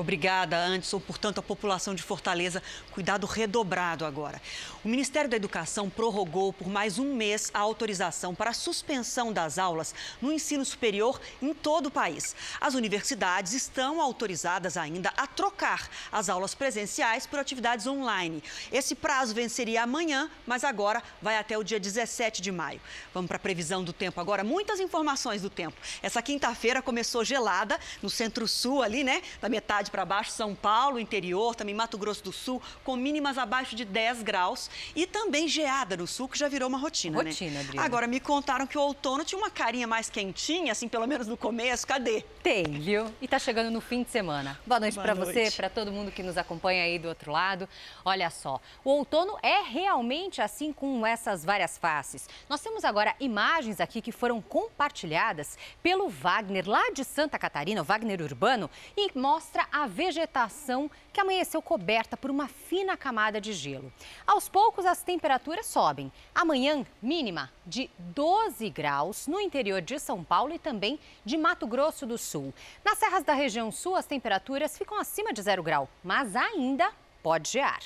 Obrigada, Anderson. Portanto, a população de Fortaleza, cuidado redobrado agora. O Ministério da Educação prorrogou por mais um mês a autorização para a suspensão das aulas no ensino superior em todo o país. As universidades estão autorizadas ainda a trocar as aulas presenciais por atividades online. Esse prazo venceria amanhã, mas agora vai até o dia 17 de maio. Vamos para a previsão do tempo agora. Muitas informações do tempo. Essa quinta-feira começou gelada no centro-sul ali, né? Da metade para baixo, São Paulo, interior, também Mato Grosso do Sul, com mínimas abaixo de 10 graus e também geada no sul, que já virou uma rotina, né? rotina né? Adriana. Agora, me contaram que o outono tinha uma carinha mais quentinha, assim, pelo menos no começo. Cadê? Tem, viu? E tá chegando no fim de semana. Boa noite para você, para todo mundo que nos acompanha aí do outro lado. Olha só, o outono é realmente assim com essas várias faces. Nós temos agora imagens aqui que foram compartilhadas pelo Wagner, lá de Santa Catarina, o Wagner Urbano, e mostra a vegetação que amanheceu coberta por uma fina camada de gelo. Aos poucos, as temperaturas sobem. Amanhã, mínima de 12 graus no interior de São Paulo e também de Mato Grosso do Sul. Nas serras da região sul, as temperaturas ficam acima de zero grau, mas ainda pode gear.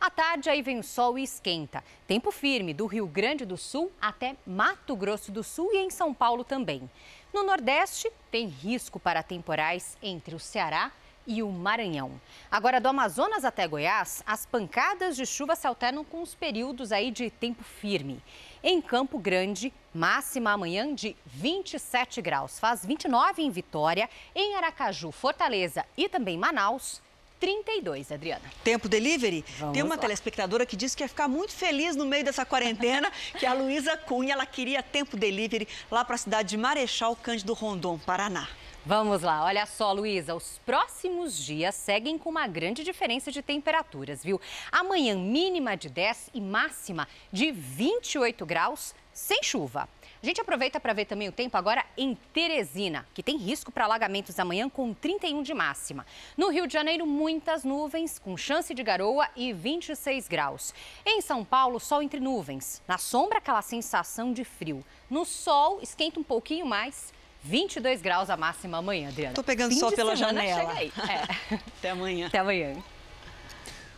À tarde, aí vem o sol e esquenta. Tempo firme do Rio Grande do Sul até Mato Grosso do Sul e em São Paulo também. No Nordeste, tem risco para temporais entre o Ceará e o Maranhão. Agora, do Amazonas até Goiás, as pancadas de chuva se alternam com os períodos aí de tempo firme. Em Campo Grande, máxima amanhã de 27 graus. Faz 29 em Vitória, em Aracaju, Fortaleza e também Manaus. 32, Adriana. Tempo delivery? Vamos Tem uma lá. telespectadora que disse que ia ficar muito feliz no meio dessa quarentena, que é a Luísa Cunha, ela queria tempo delivery lá para a cidade de Marechal Cândido Rondon, Paraná. Vamos lá, olha só, Luísa, os próximos dias seguem com uma grande diferença de temperaturas, viu? Amanhã, mínima de 10 e máxima de 28 graus, sem chuva. A gente aproveita para ver também o tempo agora em Teresina, que tem risco para alagamentos amanhã com 31 de máxima. No Rio de Janeiro, muitas nuvens, com chance de garoa e 26 graus. Em São Paulo, sol entre nuvens. Na sombra, aquela sensação de frio. No sol, esquenta um pouquinho mais. 22 graus a máxima amanhã, Adriana. Tô pegando Fim sol pela semana janela. chega aí. É. Até amanhã. Até amanhã.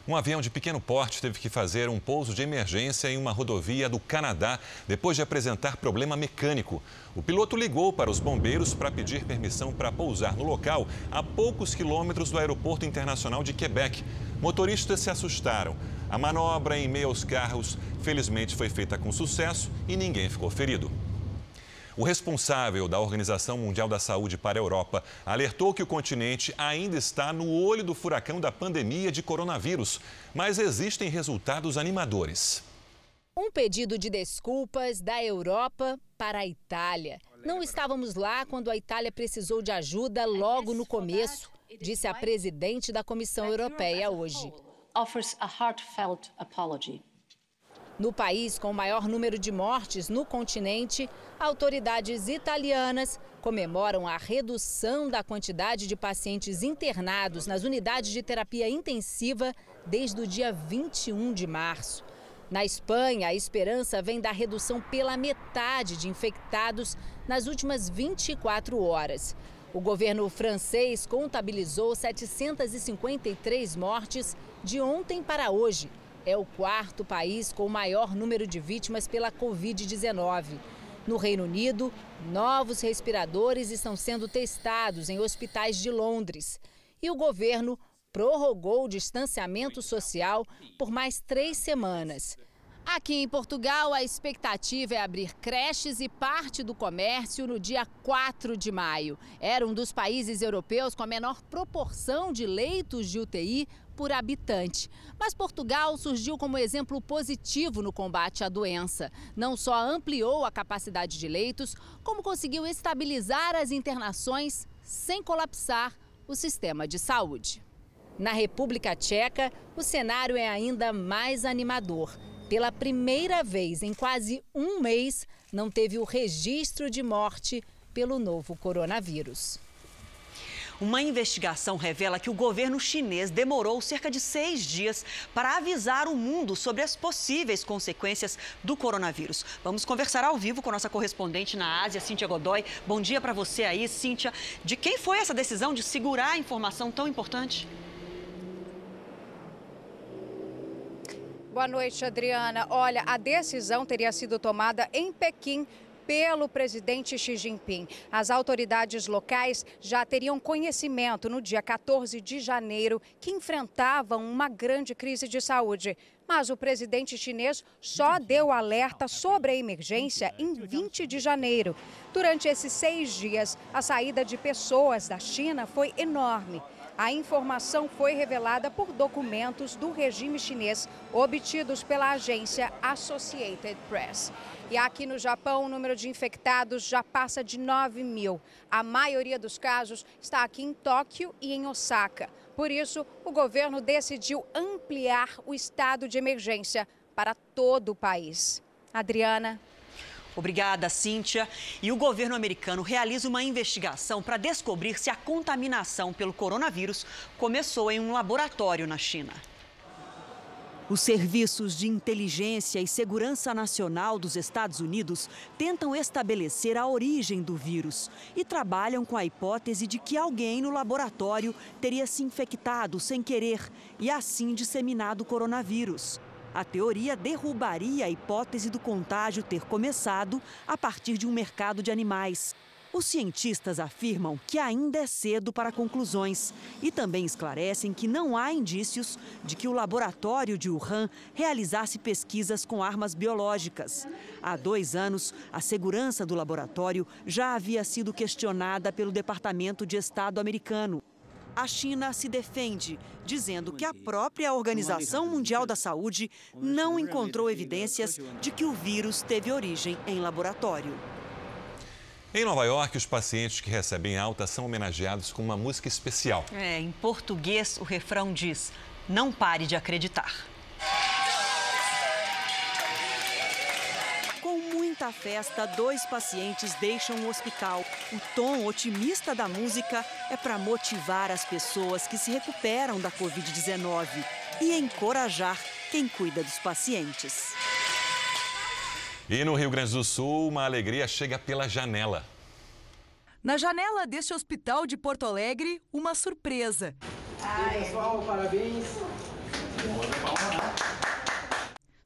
Um avião de pequeno porte teve que fazer um pouso de emergência em uma rodovia do Canadá depois de apresentar problema mecânico. O piloto ligou para os bombeiros para pedir permissão para pousar no local a poucos quilômetros do Aeroporto Internacional de Quebec. Motoristas se assustaram. A manobra em meio aos carros, felizmente, foi feita com sucesso e ninguém ficou ferido. O responsável da Organização Mundial da Saúde para a Europa alertou que o continente ainda está no olho do furacão da pandemia de coronavírus, mas existem resultados animadores. Um pedido de desculpas da Europa para a Itália. Não estávamos lá quando a Itália precisou de ajuda logo no começo, disse a presidente da Comissão Europeia hoje. No país com o maior número de mortes no continente, autoridades italianas comemoram a redução da quantidade de pacientes internados nas unidades de terapia intensiva desde o dia 21 de março. Na Espanha, a esperança vem da redução pela metade de infectados nas últimas 24 horas. O governo francês contabilizou 753 mortes de ontem para hoje. É o quarto país com o maior número de vítimas pela Covid-19. No Reino Unido, novos respiradores estão sendo testados em hospitais de Londres. E o governo prorrogou o distanciamento social por mais três semanas. Aqui em Portugal, a expectativa é abrir creches e parte do comércio no dia 4 de maio. Era um dos países europeus com a menor proporção de leitos de UTI por habitante. Mas Portugal surgiu como exemplo positivo no combate à doença. Não só ampliou a capacidade de leitos, como conseguiu estabilizar as internações sem colapsar o sistema de saúde. Na República Tcheca, o cenário é ainda mais animador. Pela primeira vez em quase um mês, não teve o registro de morte pelo novo coronavírus. Uma investigação revela que o governo chinês demorou cerca de seis dias para avisar o mundo sobre as possíveis consequências do coronavírus. Vamos conversar ao vivo com nossa correspondente na Ásia, Cíntia Godoy. Bom dia para você aí, Cíntia. De quem foi essa decisão de segurar a informação tão importante? Boa noite, Adriana. Olha, a decisão teria sido tomada em Pequim pelo presidente Xi Jinping. As autoridades locais já teriam conhecimento no dia 14 de janeiro que enfrentavam uma grande crise de saúde. Mas o presidente chinês só deu alerta sobre a emergência em 20 de janeiro. Durante esses seis dias, a saída de pessoas da China foi enorme. A informação foi revelada por documentos do regime chinês obtidos pela agência Associated Press. E aqui no Japão, o número de infectados já passa de 9 mil. A maioria dos casos está aqui em Tóquio e em Osaka. Por isso, o governo decidiu ampliar o estado de emergência para todo o país. Adriana. Obrigada, Cíntia. E o governo americano realiza uma investigação para descobrir se a contaminação pelo coronavírus começou em um laboratório na China. Os serviços de inteligência e segurança nacional dos Estados Unidos tentam estabelecer a origem do vírus e trabalham com a hipótese de que alguém no laboratório teria se infectado sem querer e assim disseminado o coronavírus. A teoria derrubaria a hipótese do contágio ter começado a partir de um mercado de animais. Os cientistas afirmam que ainda é cedo para conclusões e também esclarecem que não há indícios de que o laboratório de Wuhan realizasse pesquisas com armas biológicas. Há dois anos, a segurança do laboratório já havia sido questionada pelo Departamento de Estado americano. A China se defende, dizendo que a própria Organização Mundial da Saúde não encontrou evidências de que o vírus teve origem em laboratório. Em Nova York, os pacientes que recebem alta são homenageados com uma música especial. É, em português, o refrão diz: Não pare de acreditar. Muita festa, dois pacientes deixam o hospital. O tom otimista da música é para motivar as pessoas que se recuperam da Covid-19 e encorajar quem cuida dos pacientes. E no Rio Grande do Sul, uma alegria chega pela janela. Na janela deste hospital de Porto Alegre, uma surpresa. Ai, pessoal, parabéns.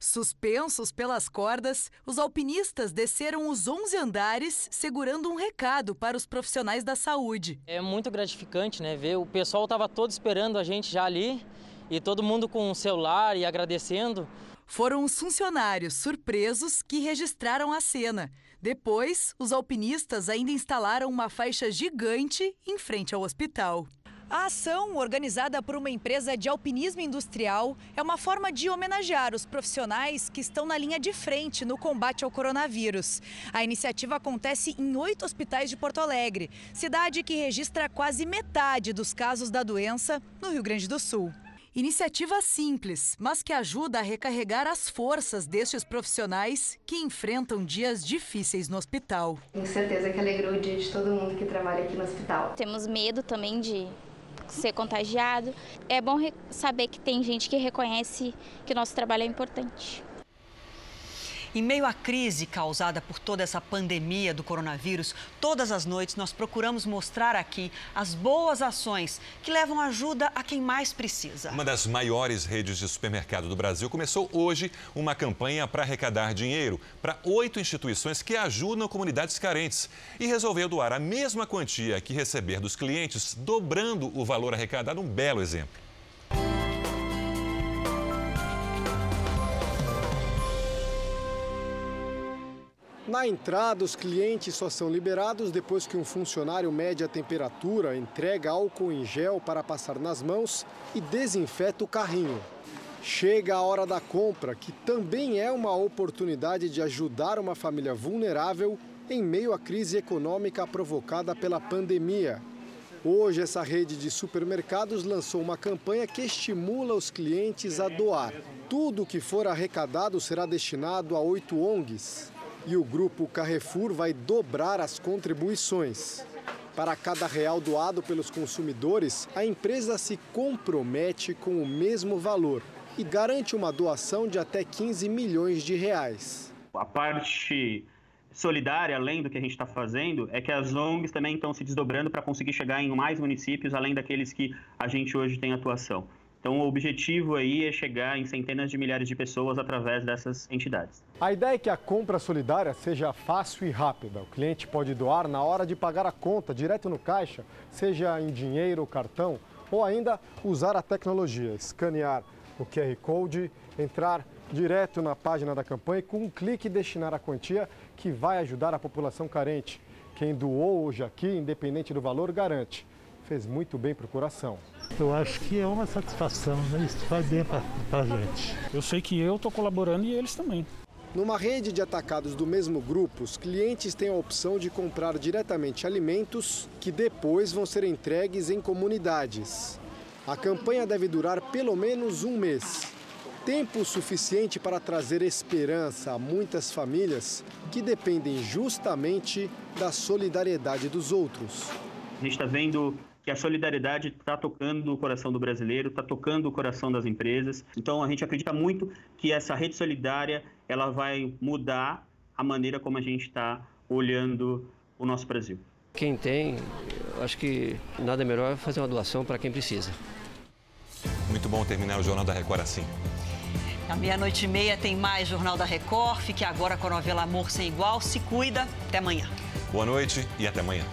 Suspensos pelas cordas, os alpinistas desceram os 11 andares segurando um recado para os profissionais da saúde. É muito gratificante, né? Ver o pessoal estava todo esperando a gente já ali e todo mundo com o celular e agradecendo. Foram os funcionários surpresos que registraram a cena. Depois, os alpinistas ainda instalaram uma faixa gigante em frente ao hospital. A ação, organizada por uma empresa de alpinismo industrial, é uma forma de homenagear os profissionais que estão na linha de frente no combate ao coronavírus. A iniciativa acontece em oito hospitais de Porto Alegre, cidade que registra quase metade dos casos da doença no Rio Grande do Sul. Iniciativa simples, mas que ajuda a recarregar as forças destes profissionais que enfrentam dias difíceis no hospital. Tenho certeza que alegrou o dia de todo mundo que trabalha aqui no hospital. Temos medo também de ser contagiado. É bom saber que tem gente que reconhece que o nosso trabalho é importante. Em meio à crise causada por toda essa pandemia do coronavírus, todas as noites nós procuramos mostrar aqui as boas ações que levam ajuda a quem mais precisa. Uma das maiores redes de supermercado do Brasil começou hoje uma campanha para arrecadar dinheiro para oito instituições que ajudam comunidades carentes e resolveu doar a mesma quantia que receber dos clientes, dobrando o valor arrecadado. Um belo exemplo. Na entrada, os clientes só são liberados depois que um funcionário mede a temperatura, entrega álcool em gel para passar nas mãos e desinfeta o carrinho. Chega a hora da compra, que também é uma oportunidade de ajudar uma família vulnerável em meio à crise econômica provocada pela pandemia. Hoje, essa rede de supermercados lançou uma campanha que estimula os clientes a doar. Tudo que for arrecadado será destinado a oito ONGs e o grupo Carrefour vai dobrar as contribuições. Para cada real doado pelos consumidores, a empresa se compromete com o mesmo valor e garante uma doação de até 15 milhões de reais. A parte solidária, além do que a gente está fazendo, é que as ONGs também estão se desdobrando para conseguir chegar em mais municípios, além daqueles que a gente hoje tem atuação. Então, o objetivo aí é chegar em centenas de milhares de pessoas através dessas entidades. A ideia é que a compra solidária seja fácil e rápida. O cliente pode doar na hora de pagar a conta, direto no caixa, seja em dinheiro ou cartão, ou ainda usar a tecnologia, escanear o QR Code, entrar direto na página da campanha e com um clique destinar a quantia que vai ajudar a população carente. Quem doou hoje aqui, independente do valor, garante. Fez muito bem para o coração. Eu acho que é uma satisfação, né? isso faz bem para a gente. Eu sei que eu estou colaborando e eles também. Numa rede de atacados do mesmo grupo, os clientes têm a opção de comprar diretamente alimentos que depois vão ser entregues em comunidades. A campanha deve durar pelo menos um mês. Tempo suficiente para trazer esperança a muitas famílias que dependem justamente da solidariedade dos outros. A gente está vendo que a solidariedade está tocando o coração do brasileiro, está tocando o coração das empresas. Então a gente acredita muito que essa rede solidária ela vai mudar a maneira como a gente está olhando o nosso Brasil. Quem tem, acho que nada melhor fazer uma doação para quem precisa. Muito bom terminar o Jornal da Record assim. À meia-noite e meia tem mais Jornal da Record. Fique agora com a novela Amor Sem Igual. Se cuida. Até amanhã. Boa noite e até amanhã.